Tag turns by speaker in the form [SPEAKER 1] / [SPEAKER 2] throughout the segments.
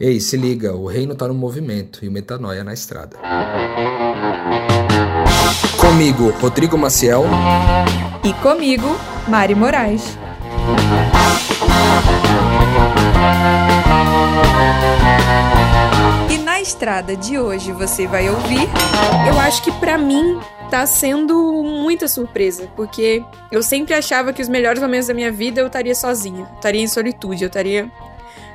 [SPEAKER 1] Ei, se liga, o reino tá no movimento e o metanoia na estrada. Comigo, Rodrigo Maciel.
[SPEAKER 2] E comigo, Mari Moraes. E na estrada de hoje você vai ouvir. Eu acho que para mim tá sendo muita surpresa, porque eu sempre achava que os melhores momentos da minha vida eu estaria sozinha, estaria em solitude, eu estaria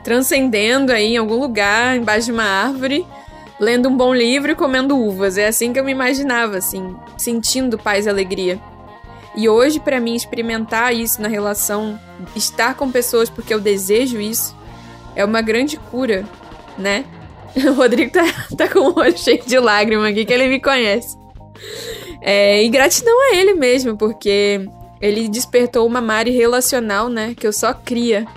[SPEAKER 2] transcendendo aí em algum lugar, embaixo de uma árvore, lendo um bom livro e comendo uvas. É assim que eu me imaginava, assim, sentindo paz e alegria. E hoje, para mim, experimentar isso na relação, estar com pessoas porque eu desejo isso, é uma grande cura, né? O Rodrigo tá, tá com o olho cheio de lágrimas aqui, que ele me conhece. É, e gratidão a ele mesmo, porque ele despertou uma Mari relacional, né? Que eu só cria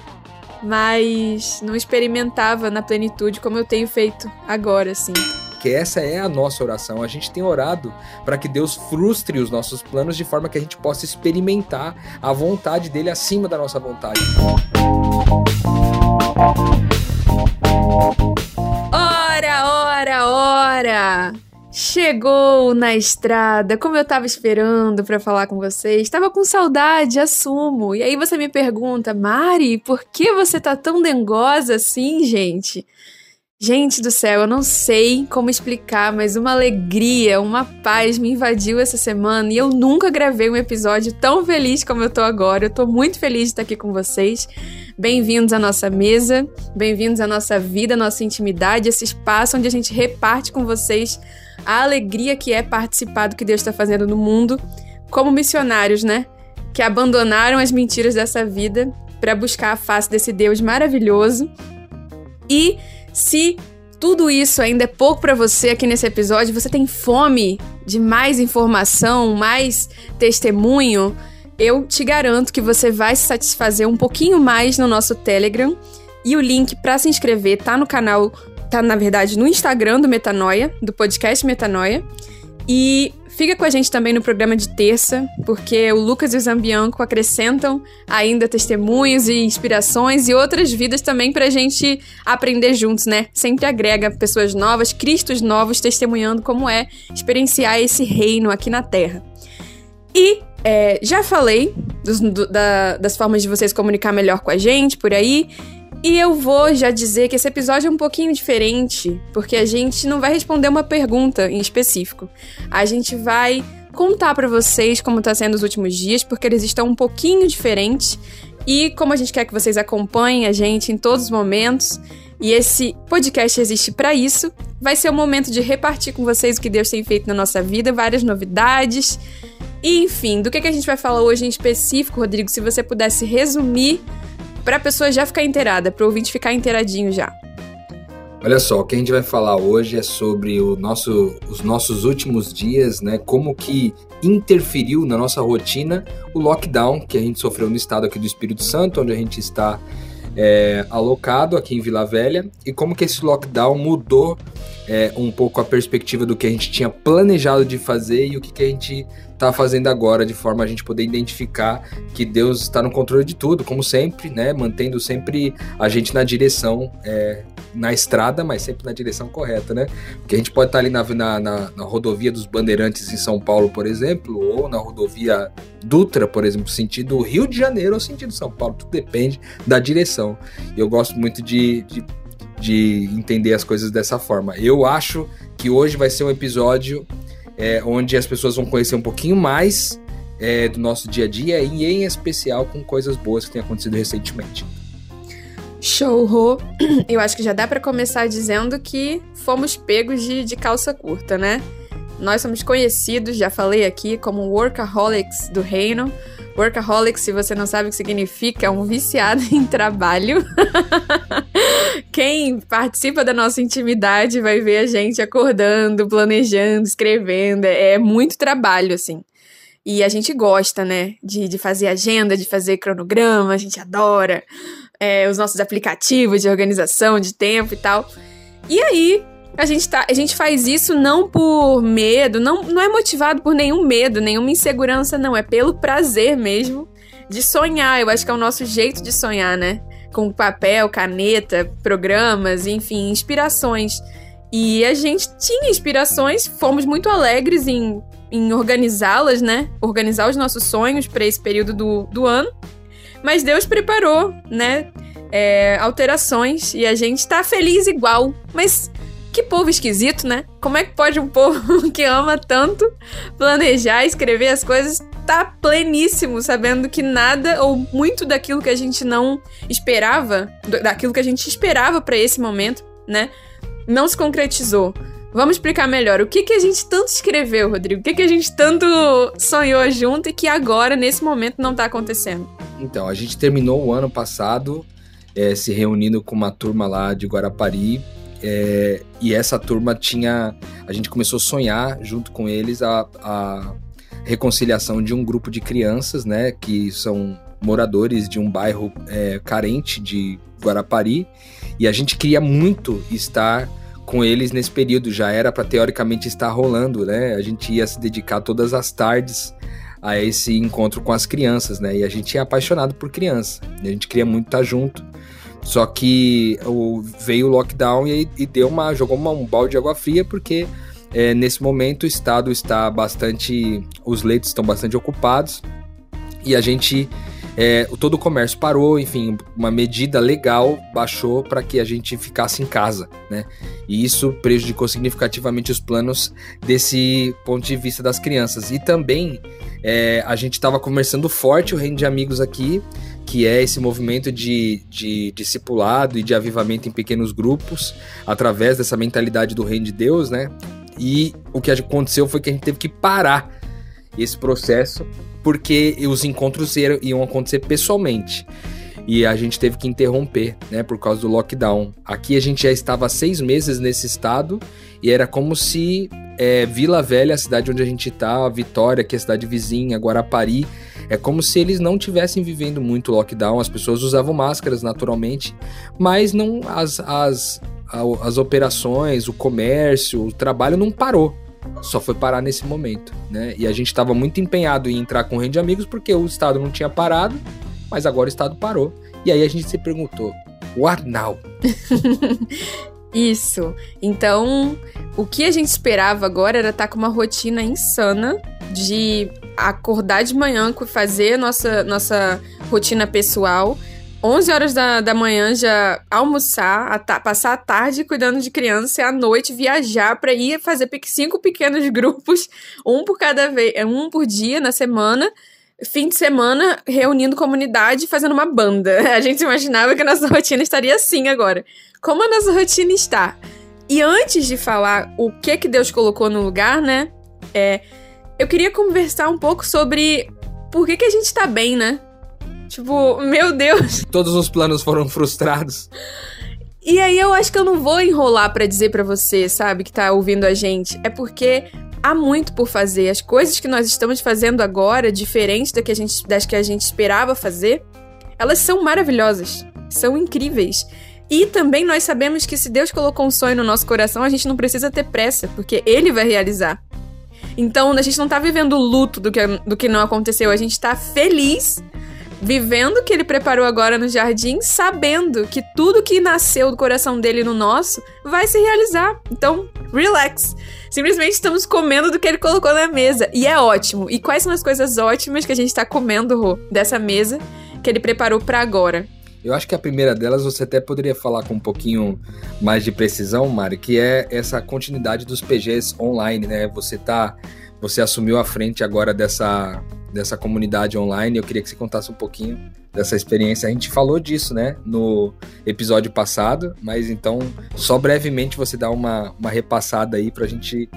[SPEAKER 2] mas não experimentava na plenitude como eu tenho feito agora, assim.
[SPEAKER 1] Que essa é a nossa oração. A gente tem orado para que Deus frustre os nossos planos de forma que a gente possa experimentar a vontade dele acima da nossa vontade.
[SPEAKER 2] Ora, ora, ora! Chegou na estrada, como eu tava esperando para falar com vocês. Tava com saudade, assumo. E aí você me pergunta, Mari, por que você tá tão dengosa assim, gente? Gente do céu, eu não sei como explicar, mas uma alegria, uma paz me invadiu essa semana e eu nunca gravei um episódio tão feliz como eu tô agora. Eu tô muito feliz de estar aqui com vocês. Bem-vindos à nossa mesa, bem-vindos à nossa vida, à nossa intimidade, esse espaço onde a gente reparte com vocês a alegria que é participar do que Deus está fazendo no mundo, como missionários, né? Que abandonaram as mentiras dessa vida para buscar a face desse Deus maravilhoso. E se tudo isso ainda é pouco para você aqui nesse episódio, você tem fome de mais informação, mais testemunho, eu te garanto que você vai se satisfazer um pouquinho mais no nosso Telegram. E o link para se inscrever tá no canal tá, na verdade, no Instagram do Metanoia, do podcast Metanoia. E fica com a gente também no programa de terça, porque o Lucas e o Zambianco acrescentam ainda testemunhos e inspirações e outras vidas também pra gente aprender juntos, né? Sempre agrega pessoas novas, cristos novos, testemunhando como é experienciar esse reino aqui na Terra. E é, já falei dos, do, da, das formas de vocês comunicar melhor com a gente por aí. E eu vou já dizer que esse episódio é um pouquinho diferente, porque a gente não vai responder uma pergunta em específico. A gente vai contar para vocês como tá sendo os últimos dias, porque eles estão um pouquinho diferentes. E como a gente quer que vocês acompanhem a gente em todos os momentos, e esse podcast existe para isso, vai ser o momento de repartir com vocês o que Deus tem feito na nossa vida, várias novidades. Enfim, do que, que a gente vai falar hoje em específico, Rodrigo, se você pudesse resumir para a pessoa já ficar inteirada, para o ouvinte ficar inteiradinho já.
[SPEAKER 1] Olha só, o que a gente vai falar hoje é sobre o nosso, os nossos últimos dias, né? Como que interferiu na nossa rotina o lockdown que a gente sofreu no estado aqui do Espírito Santo, onde a gente está é, alocado aqui em Vila Velha, e como que esse lockdown mudou é, um pouco a perspectiva do que a gente tinha planejado de fazer e o que, que a gente está fazendo agora, de forma a gente poder identificar que Deus está no controle de tudo, como sempre, né? Mantendo sempre a gente na direção, é, na estrada, mas sempre na direção correta, né? Porque a gente pode estar tá ali na, na, na, rodovia dos Bandeirantes em São Paulo, por exemplo, ou na rodovia Dutra, por exemplo, sentido Rio de Janeiro ou sentido São Paulo, tudo depende da direção. E eu gosto muito de, de de entender as coisas dessa forma. Eu acho que hoje vai ser um episódio é, onde as pessoas vão conhecer um pouquinho mais é, do nosso dia a dia e em especial com coisas boas que têm acontecido recentemente.
[SPEAKER 2] Show, Rô. Eu acho que já dá para começar dizendo que fomos pegos de, de calça curta, né? Nós somos conhecidos, já falei aqui, como workaholics do reino. Workaholic, se você não sabe o que significa, é um viciado em trabalho. Quem participa da nossa intimidade vai ver a gente acordando, planejando, escrevendo. É muito trabalho, assim. E a gente gosta, né? De, de fazer agenda, de fazer cronograma, a gente adora é, os nossos aplicativos de organização de tempo e tal. E aí, a gente, tá, a gente faz isso não por medo, não, não é motivado por nenhum medo, nenhuma insegurança, não. É pelo prazer mesmo de sonhar. Eu acho que é o nosso jeito de sonhar, né? Com papel, caneta, programas, enfim, inspirações. E a gente tinha inspirações, fomos muito alegres em, em organizá-las, né? Organizar os nossos sonhos para esse período do, do ano. Mas Deus preparou, né? É, alterações e a gente tá feliz igual. Mas que povo esquisito, né? Como é que pode um povo que ama tanto planejar, escrever as coisas, tá pleníssimo, sabendo que nada ou muito daquilo que a gente não esperava, daquilo que a gente esperava para esse momento, né, não se concretizou. Vamos explicar melhor. O que, que a gente tanto escreveu, Rodrigo? O que, que a gente tanto sonhou junto e que agora, nesse momento, não tá acontecendo?
[SPEAKER 1] Então, a gente terminou o ano passado é, se reunindo com uma turma lá de Guarapari é, e essa turma tinha. A gente começou a sonhar junto com eles a, a reconciliação de um grupo de crianças, né? Que são moradores de um bairro é, carente de Guarapari. E a gente queria muito estar com eles nesse período. Já era para teoricamente estar rolando, né? A gente ia se dedicar todas as tardes a esse encontro com as crianças, né? E a gente é apaixonado por criança. a gente queria muito estar junto. Só que veio o lockdown e, e deu uma, jogou uma, um balde de água fria, porque é, nesse momento o estado está bastante. Os leitos estão bastante ocupados e a gente. É, todo o comércio parou, enfim, uma medida legal baixou para que a gente ficasse em casa, né? E isso prejudicou significativamente os planos desse ponto de vista das crianças. E também é, a gente estava conversando forte o reino de amigos aqui que é esse movimento de, de discipulado e de avivamento em pequenos grupos, através dessa mentalidade do reino de Deus, né? E o que aconteceu foi que a gente teve que parar esse processo, porque os encontros iam acontecer pessoalmente. E a gente teve que interromper, né, por causa do lockdown. Aqui a gente já estava seis meses nesse estado e era como se é, Vila Velha, a cidade onde a gente está, Vitória, que é a cidade vizinha, Guarapari, é como se eles não tivessem vivendo muito lockdown, as pessoas usavam máscaras naturalmente, mas não as, as, as operações, o comércio, o trabalho não parou. Só foi parar nesse momento, né? E a gente estava muito empenhado em entrar com rede de amigos porque o Estado não tinha parado, mas agora o Estado parou. E aí a gente se perguntou, what now?
[SPEAKER 2] Isso. Então, o que a gente esperava agora era estar tá com uma rotina insana de acordar de manhã, fazer nossa, nossa rotina pessoal. 11 horas da, da manhã já almoçar, a passar a tarde cuidando de criança e à noite viajar para ir fazer cinco pequenos grupos, um por cada vez, é, um por dia na semana. Fim de semana reunindo comunidade fazendo uma banda. A gente imaginava que a nossa rotina estaria assim agora. Como a nossa rotina está? E antes de falar o que que Deus colocou no lugar, né? É, eu queria conversar um pouco sobre por que, que a gente tá bem, né? Tipo, meu Deus.
[SPEAKER 1] Todos os planos foram frustrados.
[SPEAKER 2] E aí eu acho que eu não vou enrolar para dizer para você, sabe, que tá ouvindo a gente. É porque há muito por fazer. As coisas que nós estamos fazendo agora, diferentes da que a gente, das que a gente esperava fazer, elas são maravilhosas, são incríveis. E também nós sabemos que se Deus colocou um sonho no nosso coração, a gente não precisa ter pressa, porque Ele vai realizar. Então a gente não tá vivendo o luto do que, do que não aconteceu, a gente tá feliz vivendo o que ele preparou agora no jardim, sabendo que tudo que nasceu do coração dele no nosso vai se realizar. Então, relax. Simplesmente estamos comendo do que ele colocou na mesa. E é ótimo. E quais são as coisas ótimas que a gente tá comendo, Rô, dessa mesa que ele preparou para agora?
[SPEAKER 1] Eu acho que a primeira delas você até poderia falar com um pouquinho mais de precisão, Mari, que é essa continuidade dos PGs online, né? Você tá, você assumiu a frente agora dessa dessa comunidade online. Eu queria que você contasse um pouquinho dessa experiência. A gente falou disso, né, no episódio passado, mas então só brevemente você dá uma, uma repassada aí pra gente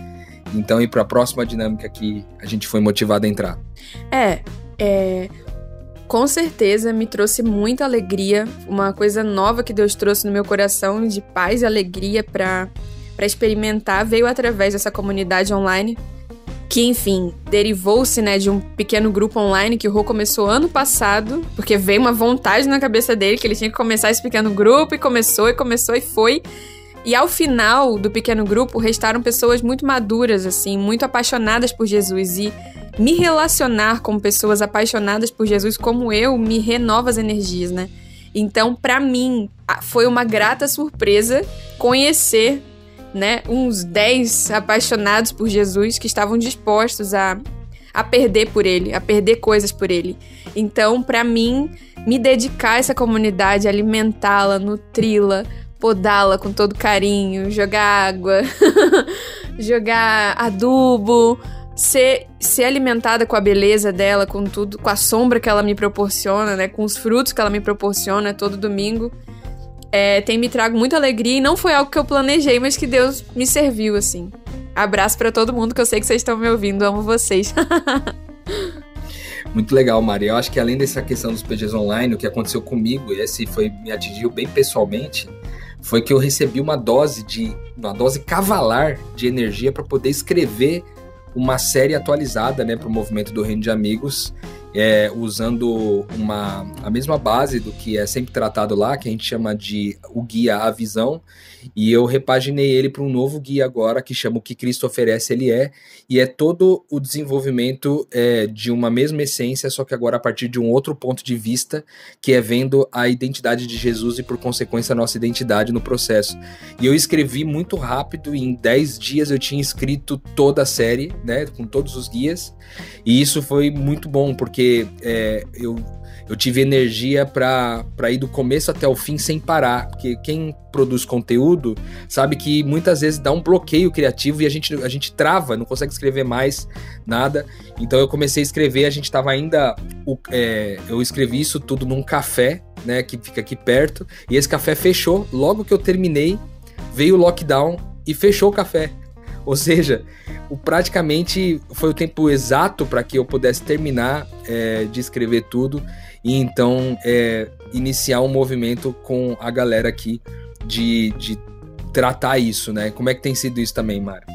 [SPEAKER 1] então ir para a próxima dinâmica que a gente foi motivado a entrar.
[SPEAKER 2] É, é com certeza me trouxe muita alegria, uma coisa nova que Deus trouxe no meu coração de paz e alegria para para experimentar veio através dessa comunidade online que enfim derivou-se né de um pequeno grupo online que o Rô começou ano passado porque veio uma vontade na cabeça dele que ele tinha que começar esse pequeno grupo e começou e começou e foi e ao final do pequeno grupo restaram pessoas muito maduras assim muito apaixonadas por Jesus e me relacionar com pessoas apaixonadas por Jesus como eu me renova as energias, né? Então, para mim, foi uma grata surpresa conhecer né, uns 10 apaixonados por Jesus que estavam dispostos a, a perder por ele, a perder coisas por ele. Então, para mim, me dedicar a essa comunidade, alimentá-la, nutri-la, podá-la com todo carinho, jogar água, jogar adubo, ser, ser alimentada com a beleza dela, com tudo, com a sombra que ela me proporciona, né? Com os frutos que ela me proporciona todo domingo. É, tem me trago muita alegria e não foi algo que eu planejei, mas que Deus me serviu, assim. Abraço para todo mundo que eu sei que vocês estão me ouvindo, amo vocês.
[SPEAKER 1] Muito legal, Maria. Eu acho que além dessa questão dos PGs online, o que aconteceu comigo, e esse foi me atingiu bem pessoalmente, foi que eu recebi uma dose de uma dose cavalar de energia para poder escrever uma série atualizada né, para o movimento do Reino de Amigos, é, usando uma, a mesma base do que é sempre tratado lá, que a gente chama de o guia A Visão, e eu repaginei ele para um novo guia agora, que chama O que Cristo oferece, ele é, e é todo o desenvolvimento é, de uma mesma essência, só que agora a partir de um outro ponto de vista, que é vendo a identidade de Jesus e, por consequência, a nossa identidade no processo. E eu escrevi muito rápido, em 10 dias eu tinha escrito toda a série, né, com todos os guias, e isso foi muito bom, porque é, eu eu tive energia para ir do começo até o fim sem parar, porque quem produz conteúdo sabe que muitas vezes dá um bloqueio criativo e a gente, a gente trava, não consegue escrever mais nada. Então eu comecei a escrever, a gente estava ainda. É, eu escrevi isso tudo num café, né, que fica aqui perto, e esse café fechou. Logo que eu terminei, veio o lockdown e fechou o café. Ou seja, o, praticamente foi o tempo exato para que eu pudesse terminar é, de escrever tudo e então é, iniciar um movimento com a galera aqui de, de tratar isso, né? Como é que tem sido isso também, Mara?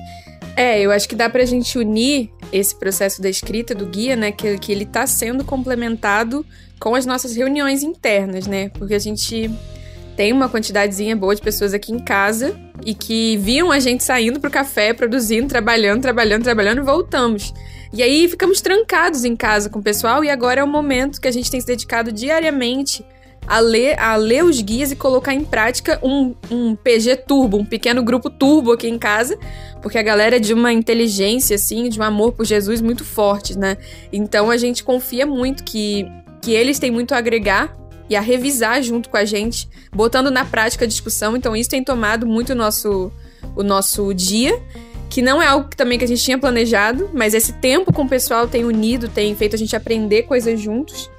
[SPEAKER 2] É, eu acho que dá pra gente unir esse processo da escrita do guia, né? Que, que ele tá sendo complementado com as nossas reuniões internas, né? Porque a gente tem uma quantidadezinha boa de pessoas aqui em casa e que viam a gente saindo pro café, produzindo, trabalhando, trabalhando, trabalhando e voltamos. E aí ficamos trancados em casa com o pessoal e agora é o momento que a gente tem se dedicado diariamente a ler, a ler os guias e colocar em prática um, um PG turbo, um pequeno grupo turbo aqui em casa, porque a galera é de uma inteligência, assim, de um amor por Jesus muito forte, né? Então a gente confia muito que, que eles têm muito a agregar e a revisar junto com a gente, botando na prática a discussão. Então isso tem tomado muito o nosso, o nosso dia que não é algo que, também que a gente tinha planejado, mas esse tempo com o pessoal tem unido, tem feito a gente aprender coisas juntos.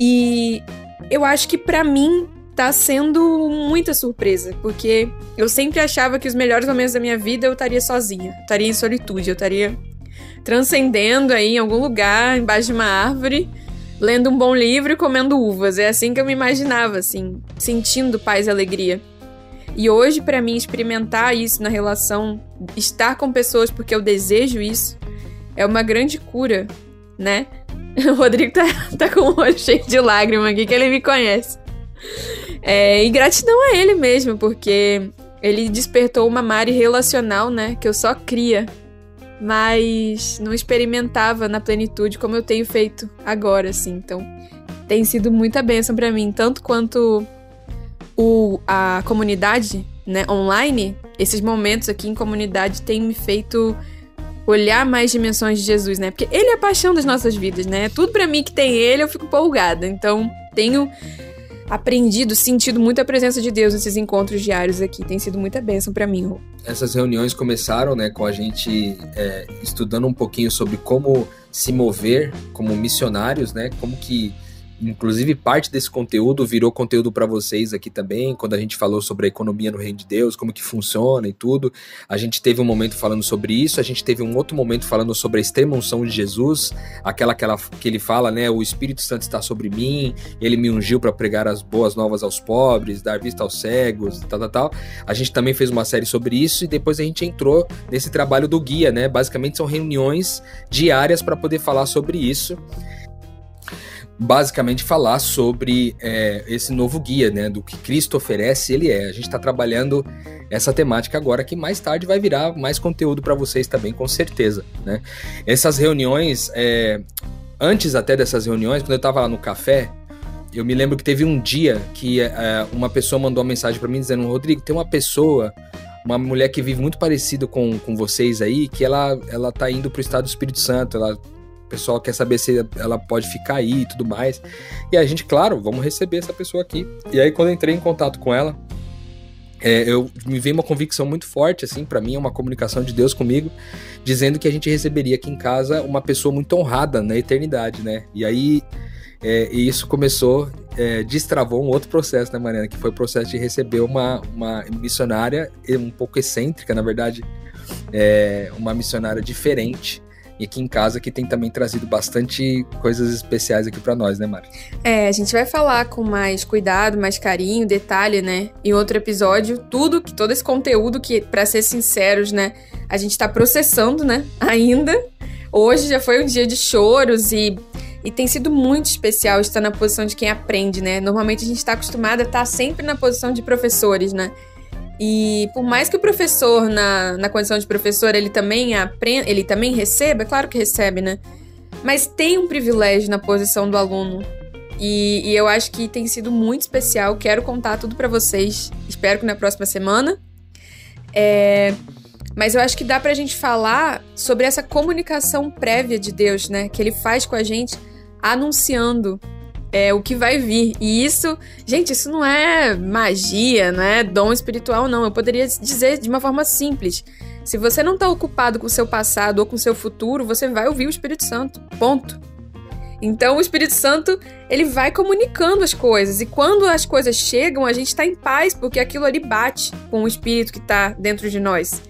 [SPEAKER 2] E eu acho que para mim tá sendo muita surpresa, porque eu sempre achava que os melhores momentos da minha vida eu estaria sozinha, estaria em solitude, eu estaria transcendendo aí em algum lugar, embaixo de uma árvore, lendo um bom livro e comendo uvas. É assim que eu me imaginava, assim, sentindo paz e alegria. E hoje, para mim, experimentar isso na relação, estar com pessoas porque eu desejo isso, é uma grande cura, né? O Rodrigo tá, tá com o olho cheio de lágrima aqui, que ele me conhece. É, e gratidão a ele mesmo, porque ele despertou uma Mari relacional, né? Que eu só cria, mas não experimentava na plenitude como eu tenho feito agora, assim. Então, tem sido muita bênção para mim, tanto quanto o, a comunidade né, online, esses momentos aqui em comunidade têm me feito olhar mais dimensões de Jesus, né? Porque ele é a paixão das nossas vidas, né? Tudo para mim que tem ele, eu fico empolgada. Então, tenho aprendido, sentido muito a presença de Deus nesses encontros diários aqui. Tem sido muita bênção para mim.
[SPEAKER 1] Essas reuniões começaram, né, com a gente é, estudando um pouquinho sobre como se mover como missionários, né? Como que Inclusive, parte desse conteúdo virou conteúdo para vocês aqui também, quando a gente falou sobre a economia no Reino de Deus, como que funciona e tudo. A gente teve um momento falando sobre isso, a gente teve um outro momento falando sobre a extrema unção de Jesus, aquela que, ela, que ele fala, né? O Espírito Santo está sobre mim, ele me ungiu para pregar as boas novas aos pobres, dar vista aos cegos, tal, tal, tal. A gente também fez uma série sobre isso e depois a gente entrou nesse trabalho do guia, né? Basicamente são reuniões diárias para poder falar sobre isso basicamente falar sobre é, esse novo guia, né, do que Cristo oferece, ele é. A gente está trabalhando essa temática agora que mais tarde vai virar mais conteúdo para vocês também, com certeza, né? Essas reuniões, é, antes até dessas reuniões, quando eu estava lá no café, eu me lembro que teve um dia que é, uma pessoa mandou uma mensagem para mim dizendo: Rodrigo, tem uma pessoa, uma mulher que vive muito parecido com, com vocês aí, que ela, ela tá indo pro estado do Espírito Santo, ela o pessoal quer saber se ela pode ficar aí e tudo mais. E a gente, claro, vamos receber essa pessoa aqui. E aí, quando entrei em contato com ela, é, eu me veio uma convicção muito forte, assim, para mim é uma comunicação de Deus comigo, dizendo que a gente receberia aqui em casa uma pessoa muito honrada na eternidade, né? E aí é, e isso começou, é, destravou um outro processo, né, Mariana? Que foi o processo de receber uma, uma missionária um pouco excêntrica, na verdade, é, uma missionária diferente, e aqui em casa que tem também trazido bastante coisas especiais aqui para nós, né, Mari?
[SPEAKER 2] É, a gente vai falar com mais cuidado, mais carinho, detalhe, né? Em outro episódio, tudo que todo esse conteúdo que, para ser sinceros, né, a gente tá processando, né, ainda. Hoje já foi um dia de choros e e tem sido muito especial estar na posição de quem aprende, né? Normalmente a gente está acostumado a estar sempre na posição de professores, né? E por mais que o professor, na, na condição de professor, ele também aprenda, ele também receba, é claro que recebe, né? Mas tem um privilégio na posição do aluno. E, e eu acho que tem sido muito especial. Quero contar tudo para vocês. Espero que na próxima semana. É, mas eu acho que dá pra gente falar sobre essa comunicação prévia de Deus, né? Que ele faz com a gente anunciando é, o que vai vir. E isso, gente, isso não é magia, não é dom espiritual, não. Eu poderia dizer de uma forma simples. Se você não está ocupado com o seu passado ou com o seu futuro, você vai ouvir o Espírito Santo. Ponto. Então o Espírito Santo, ele vai comunicando as coisas. E quando as coisas chegam, a gente está em paz, porque aquilo ali bate com o Espírito que está dentro de nós.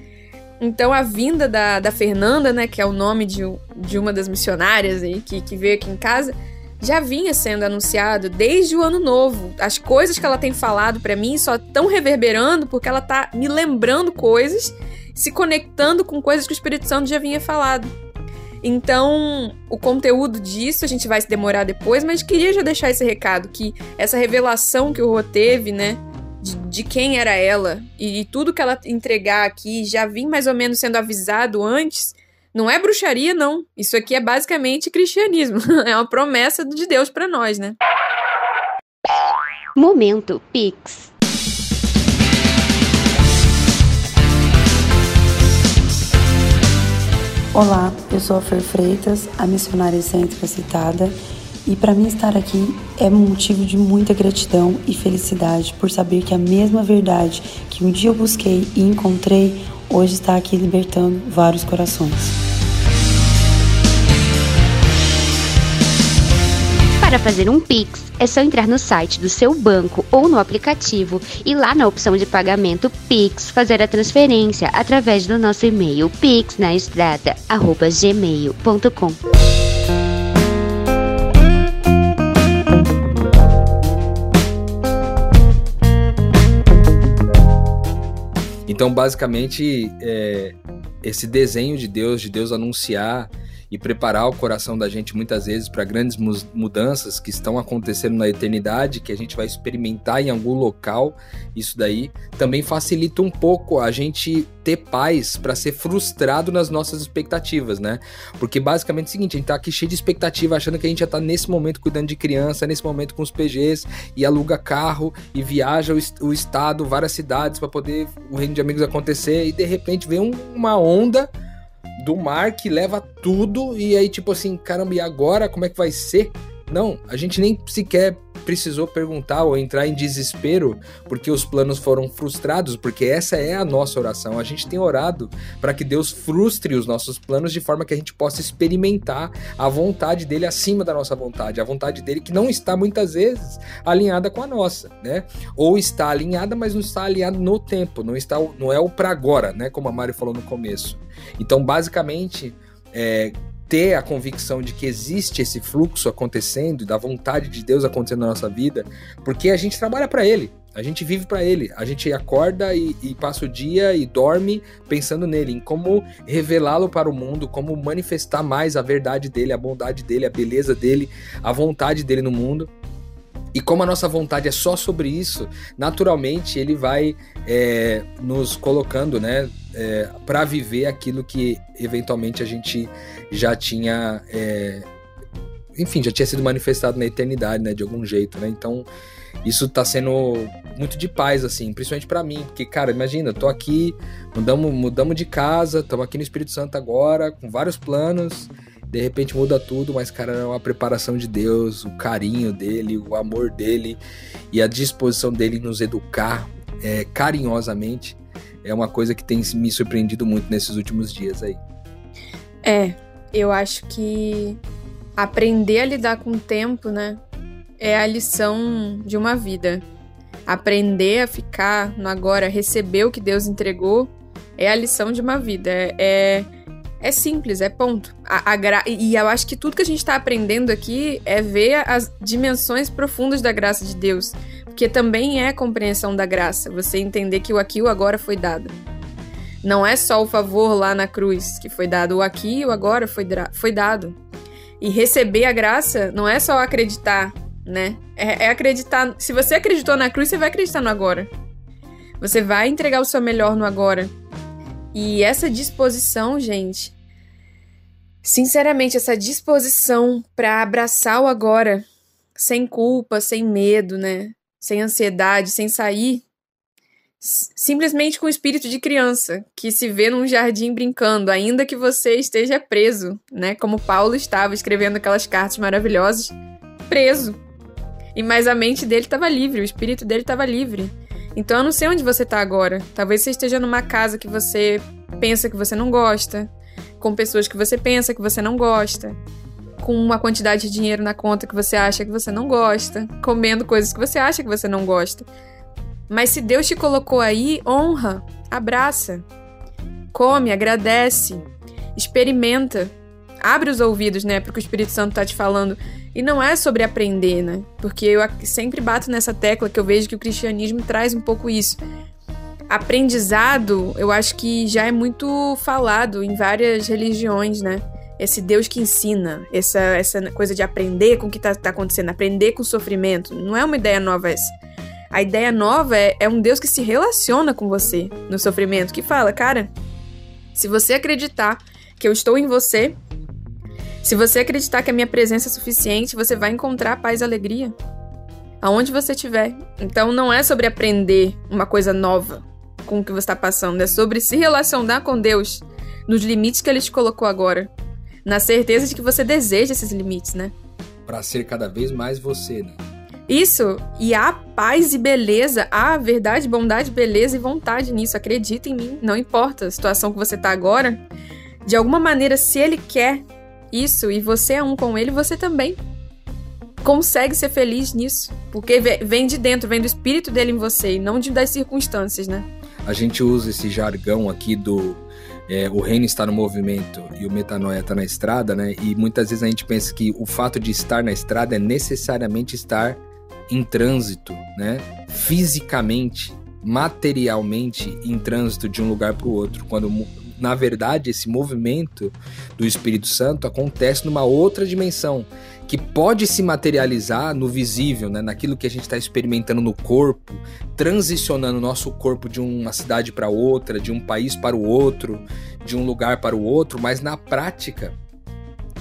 [SPEAKER 2] Então a vinda da, da Fernanda, né, que é o nome de, de uma das missionárias aí, que, que veio aqui em casa, já vinha sendo anunciado desde o ano novo. As coisas que ela tem falado para mim só estão reverberando porque ela tá me lembrando coisas, se conectando com coisas que o Espírito Santo já vinha falado. Então, o conteúdo disso a gente vai se demorar depois, mas queria já deixar esse recado que essa revelação que o Rô teve, né, de, de, quem era ela e, e tudo que ela entregar aqui já vim mais ou menos sendo avisado antes não é bruxaria, não. Isso aqui é basicamente cristianismo. É uma promessa de Deus para nós, né?
[SPEAKER 3] Momento Pix.
[SPEAKER 4] Olá, eu sou a Fer Freitas, a missionária excêntrica citada, e para mim estar aqui é motivo de muita gratidão e felicidade por saber que a mesma verdade que um dia eu busquei e encontrei, hoje está aqui libertando vários corações.
[SPEAKER 3] Para fazer um Pix, é só entrar no site do seu banco ou no aplicativo e lá na opção de pagamento Pix fazer a transferência através do nosso e-mail pixnaestrada@gmail.com.
[SPEAKER 1] Então, basicamente, é, esse desenho de Deus, de Deus anunciar e preparar o coração da gente muitas vezes para grandes mudanças que estão acontecendo na eternidade, que a gente vai experimentar em algum local, isso daí também facilita um pouco a gente ter paz para ser frustrado nas nossas expectativas, né? Porque basicamente é o seguinte, a gente tá aqui cheio de expectativa, achando que a gente já tá nesse momento cuidando de criança, nesse momento com os PGs e aluga carro e viaja o, o estado, várias cidades para poder o reino de amigos acontecer e de repente vem um, uma onda do mar que leva tudo e aí tipo assim, caramba, e agora como é que vai ser? Não, a gente nem sequer precisou perguntar ou entrar em desespero porque os planos foram frustrados, porque essa é a nossa oração. A gente tem orado para que Deus frustre os nossos planos de forma que a gente possa experimentar a vontade dele acima da nossa vontade, a vontade dele que não está muitas vezes alinhada com a nossa, né? Ou está alinhada, mas não está alinhada no tempo, não está não é o para agora, né, como a Mari falou no começo. Então, basicamente, é, ter a convicção de que existe esse fluxo acontecendo da vontade de Deus acontecendo na nossa vida, porque a gente trabalha para Ele, a gente vive para Ele, a gente acorda e, e, passa o dia e dorme pensando nele, em como revelá-lo para o mundo, como manifestar mais a verdade dele, a bondade dele, a beleza dele, a vontade dele no mundo. E como a nossa vontade é só sobre isso, naturalmente ele vai é, nos colocando, né, é, para viver aquilo que eventualmente a gente já tinha é, enfim, já tinha sido manifestado na eternidade, né, de algum jeito, né? Então, isso tá sendo muito de paz, assim, principalmente para mim, porque, cara, imagina, tô aqui, mudamos, mudamos de casa, estamos aqui no Espírito Santo agora, com vários planos, de repente muda tudo, mas, cara, é uma preparação de Deus, o carinho dele, o amor dele e a disposição dele nos educar é, carinhosamente é uma coisa que tem me surpreendido muito nesses últimos dias aí.
[SPEAKER 2] É, eu acho que aprender a lidar com o tempo, né, é a lição de uma vida. Aprender a ficar no agora, receber o que Deus entregou, é a lição de uma vida. É, é, simples, é ponto. A, a gra... E eu acho que tudo que a gente está aprendendo aqui é ver as dimensões profundas da graça de Deus. Porque também é compreensão da graça, você entender que o aqui e o agora foi dado. Não é só o favor lá na cruz que foi dado, o aqui e o agora foi, foi dado. E receber a graça não é só acreditar, né? É, é acreditar. Se você acreditou na cruz, você vai acreditar no agora. Você vai entregar o seu melhor no agora. E essa disposição, gente, sinceramente, essa disposição para abraçar o agora, sem culpa, sem medo, né? Sem ansiedade, sem sair simplesmente com o espírito de criança, que se vê num jardim brincando, ainda que você esteja preso, né? Como Paulo estava escrevendo aquelas cartas maravilhosas, preso. E mas a mente dele estava livre, o espírito dele estava livre. Então eu não sei onde você está agora. Talvez você esteja numa casa que você pensa que você não gosta, com pessoas que você pensa que você não gosta, com uma quantidade de dinheiro na conta que você acha que você não gosta, comendo coisas que você acha que você não gosta. Mas se Deus te colocou aí, honra, abraça, come, agradece, experimenta, abre os ouvidos, né, porque o Espírito Santo tá te falando. E não é sobre aprender, né? Porque eu sempre bato nessa tecla que eu vejo que o cristianismo traz um pouco isso. Aprendizado, eu acho que já é muito falado em várias religiões, né? Esse Deus que ensina, essa, essa coisa de aprender com o que tá, tá acontecendo, aprender com o sofrimento. Não é uma ideia nova essa. A ideia nova é, é um Deus que se relaciona com você no sofrimento, que fala, cara, se você acreditar que eu estou em você, se você acreditar que a minha presença é suficiente, você vai encontrar paz e alegria aonde você estiver. Então não é sobre aprender uma coisa nova com o que você está passando, é sobre se relacionar com Deus nos limites que Ele te colocou agora, na certeza de que você deseja esses limites, né?
[SPEAKER 1] Para ser cada vez mais você, né?
[SPEAKER 2] Isso, e há paz e beleza, há verdade, bondade, beleza e vontade nisso. Acredita em mim, não importa a situação que você tá agora. De alguma maneira, se ele quer isso e você é um com ele, você também consegue ser feliz nisso. Porque vem de dentro, vem do espírito dele em você e não de, das circunstâncias, né?
[SPEAKER 1] A gente usa esse jargão aqui do é, o reino está no movimento e o metanoia está na estrada, né? E muitas vezes a gente pensa que o fato de estar na estrada é necessariamente estar em trânsito, né? Fisicamente, materialmente em trânsito de um lugar para o outro, quando na verdade esse movimento do Espírito Santo acontece numa outra dimensão que pode se materializar no visível, né? naquilo que a gente está experimentando no corpo, transicionando o nosso corpo de uma cidade para outra, de um país para o outro, de um lugar para o outro, mas na prática,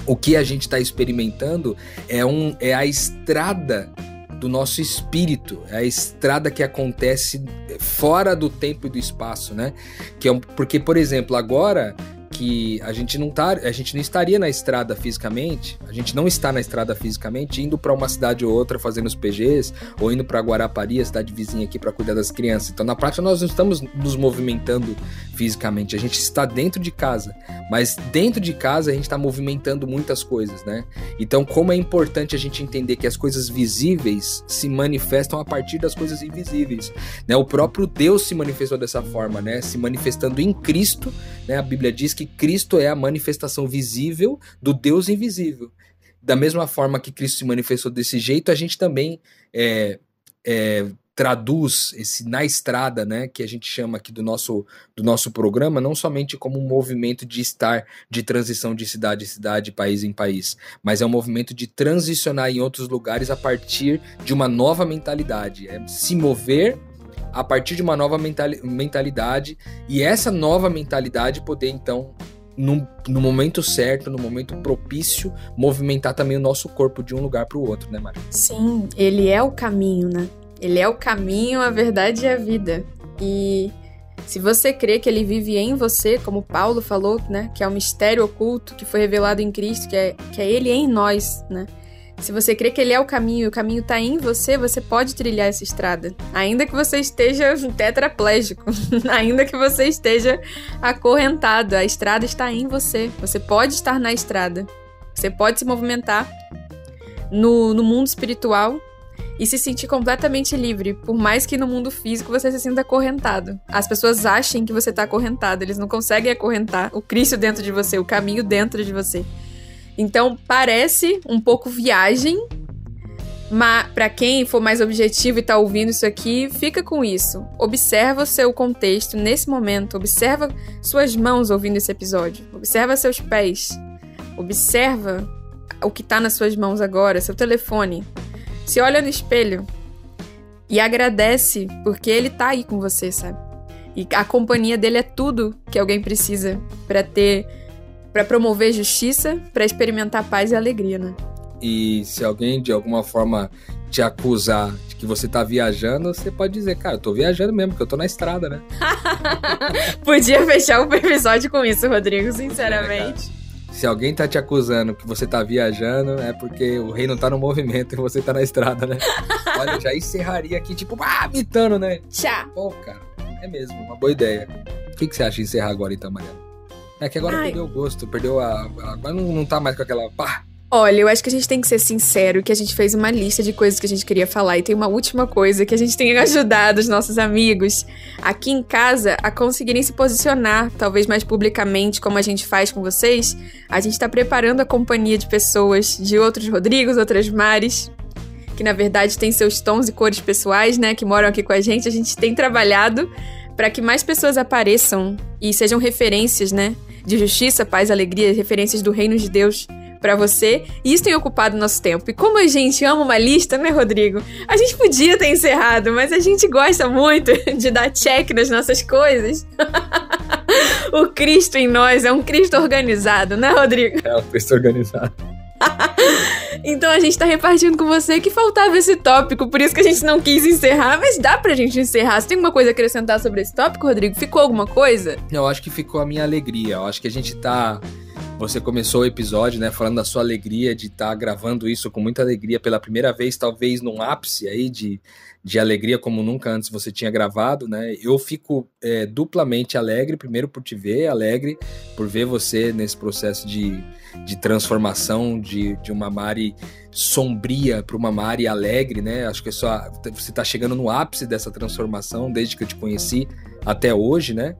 [SPEAKER 1] o que a gente está experimentando é, um, é a estrada do nosso espírito, é a estrada que acontece fora do tempo e do espaço, né? Que é um, porque, por exemplo, agora que a gente não tá, a gente não estaria na estrada fisicamente, a gente não está na estrada fisicamente indo para uma cidade ou outra fazendo os PGs ou indo para Guarapari, a cidade vizinha aqui para cuidar das crianças. Então, na prática nós não estamos nos movimentando fisicamente, a gente está dentro de casa, mas dentro de casa a gente está movimentando muitas coisas, né? Então, como é importante a gente entender que as coisas visíveis se manifestam a partir das coisas invisíveis, né? O próprio Deus se manifestou dessa forma, né? Se manifestando em Cristo, né? A Bíblia diz que Cristo é a manifestação visível do Deus invisível. Da mesma forma que Cristo se manifestou desse jeito, a gente também é, é, traduz esse na estrada, né, que a gente chama aqui do nosso, do nosso programa, não somente como um movimento de estar de transição de cidade em cidade, país em país, mas é um movimento de transicionar em outros lugares a partir de uma nova mentalidade, é se mover a partir de uma nova mentalidade e essa nova mentalidade poder então no, no, momento certo, no momento propício, movimentar também o nosso corpo de um lugar para o outro, né, Maria?
[SPEAKER 2] Sim, ele é o caminho, né? Ele é o caminho, a verdade e a vida. E se você crê que ele vive em você, como Paulo falou, né, que é o um mistério oculto que foi revelado em Cristo, que é, que é ele em nós, né? Se você crê que ele é o caminho e o caminho está em você, você pode trilhar essa estrada. Ainda que você esteja tetraplégico, ainda que você esteja acorrentado, a estrada está em você. Você pode estar na estrada. Você pode se movimentar no, no mundo espiritual e se sentir completamente livre, por mais que no mundo físico você se sinta acorrentado. As pessoas achem que você está acorrentado, eles não conseguem acorrentar o Cristo dentro de você, o caminho dentro de você. Então parece um pouco viagem, mas para quem for mais objetivo e tá ouvindo isso aqui, fica com isso. Observa o seu contexto nesse momento, observa suas mãos ouvindo esse episódio, observa seus pés, observa o que tá nas suas mãos agora, seu telefone. Se olha no espelho e agradece porque ele tá aí com você, sabe? E a companhia dele é tudo que alguém precisa para ter para promover justiça, para experimentar paz e alegria, né?
[SPEAKER 1] E se alguém de alguma forma te acusar de que você tá viajando, você pode dizer, cara, eu tô viajando mesmo, porque eu tô na estrada, né?
[SPEAKER 2] Podia fechar o episódio com isso, Rodrigo, sinceramente.
[SPEAKER 1] É, se alguém tá te acusando que você tá viajando, é porque o reino tá no movimento e você tá na estrada, né? Olha, já encerraria aqui, tipo, ah, mitando, né?
[SPEAKER 2] Tchau.
[SPEAKER 1] Pô, cara, é mesmo, uma boa ideia. O que, que você acha de encerrar agora então, Mariana? É que agora Ai. perdeu o gosto, perdeu a. Agora não, não tá mais com aquela. Pá!
[SPEAKER 2] Olha, eu acho que a gente tem que ser sincero que a gente fez uma lista de coisas que a gente queria falar e tem uma última coisa que a gente tem ajudado os nossos amigos aqui em casa a conseguirem se posicionar, talvez mais publicamente, como a gente faz com vocês. A gente tá preparando a companhia de pessoas, de outros Rodrigos, outras Mares, que na verdade têm seus tons e cores pessoais, né, que moram aqui com a gente. A gente tem trabalhado para que mais pessoas apareçam e sejam referências, né? De justiça, paz, alegria, referências do reino de Deus para você. E isso tem ocupado nosso tempo. E como a gente ama uma lista, né, Rodrigo? A gente podia ter encerrado, mas a gente gosta muito de dar check nas nossas coisas. o Cristo em nós é um Cristo organizado, né, Rodrigo?
[SPEAKER 1] É, um Cristo organizado.
[SPEAKER 2] então a gente tá repartindo com você que faltava esse tópico, por isso que a gente não quis encerrar, mas dá pra gente encerrar. Você tem alguma coisa a acrescentar sobre esse tópico, Rodrigo? Ficou alguma coisa?
[SPEAKER 1] Eu acho que ficou a minha alegria. Eu acho que a gente tá. Você começou o episódio, né, falando da sua alegria de estar tá gravando isso com muita alegria pela primeira vez, talvez num ápice aí de, de alegria como nunca antes você tinha gravado, né? Eu fico é, duplamente alegre, primeiro por te ver, alegre por ver você nesse processo de, de transformação de, de uma Mari sombria para uma Mari alegre, né? Acho que é só, você está chegando no ápice dessa transformação desde que eu te conheci até hoje, né?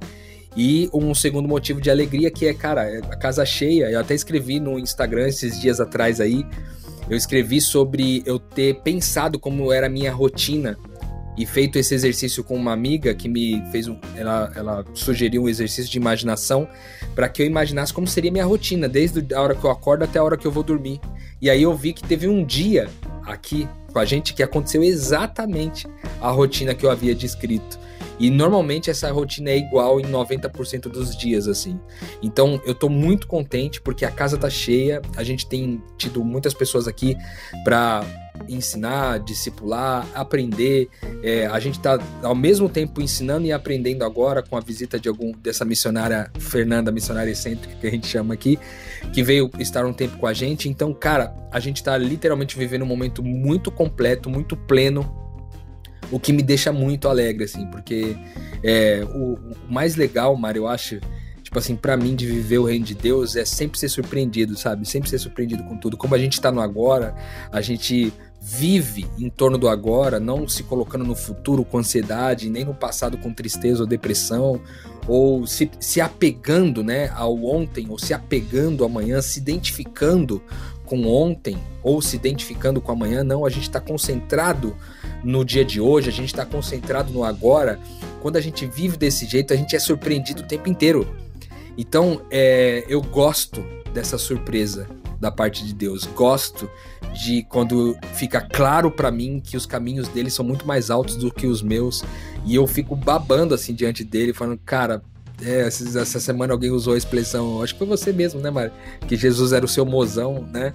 [SPEAKER 1] E um segundo motivo de alegria que é, cara, é a casa cheia. Eu até escrevi no Instagram esses dias atrás aí, eu escrevi sobre eu ter pensado como era a minha rotina e feito esse exercício com uma amiga que me fez um, ela, ela sugeriu um exercício de imaginação para que eu imaginasse como seria minha rotina desde a hora que eu acordo até a hora que eu vou dormir. E aí eu vi que teve um dia aqui com a gente que aconteceu exatamente a rotina que eu havia descrito. E normalmente essa rotina é igual em 90% dos dias, assim. Então eu tô muito contente porque a casa tá cheia, a gente tem tido muitas pessoas aqui para ensinar, discipular, aprender. É, a gente está ao mesmo tempo ensinando e aprendendo agora com a visita de algum dessa missionária Fernanda, missionária excêntrica que a gente chama aqui, que veio estar um tempo com a gente. Então, cara, a gente está literalmente vivendo um momento muito completo, muito pleno o que me deixa muito alegre, assim, porque é, o, o, mais legal, Mário, eu acho, tipo assim, para mim de viver o reino de Deus é sempre ser surpreendido, sabe? Sempre ser surpreendido com tudo. Como a gente tá no agora, a gente vive em torno do agora, não se colocando no futuro com ansiedade, nem no passado com tristeza ou depressão, ou se, se apegando né, ao ontem, ou se apegando ao amanhã, se identificando com ontem, ou se identificando com amanhã, não, a gente está concentrado no dia de hoje, a gente está concentrado no agora. Quando a gente vive desse jeito, a gente é surpreendido o tempo inteiro. Então, é, eu gosto dessa surpresa da parte de Deus. Gosto de quando fica claro para mim que os caminhos dele são muito mais altos do que os meus e eu fico babando assim diante dele, falando, cara, É, essa semana alguém usou a expressão, acho que foi você mesmo, né, Mari? Que Jesus era o seu mozão, né?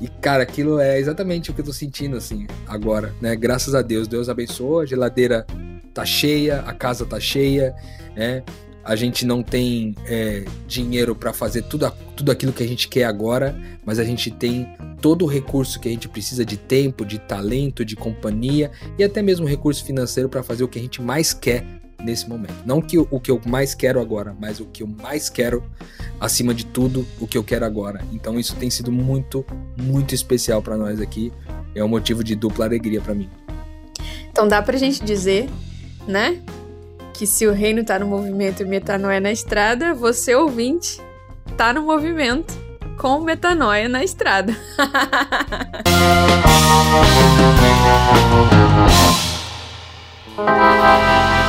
[SPEAKER 1] E, cara, aquilo é exatamente o que eu tô sentindo, assim, agora, né? Graças a Deus, Deus abençoou, a geladeira tá cheia, a casa tá cheia, né? A gente não tem é, dinheiro para fazer tudo, tudo aquilo que a gente quer agora, mas a gente tem todo o recurso que a gente precisa de tempo, de talento, de companhia e até mesmo recurso financeiro para fazer o que a gente mais quer nesse momento. Não que o que eu mais quero agora, mas o que eu mais quero acima de tudo, o que eu quero agora. Então isso tem sido muito, muito especial para nós aqui. É um motivo de dupla alegria para mim.
[SPEAKER 2] Então dá pra gente dizer, né, que se o reino tá no movimento e metanoia na estrada, você ouvinte tá no movimento com metanoia na estrada.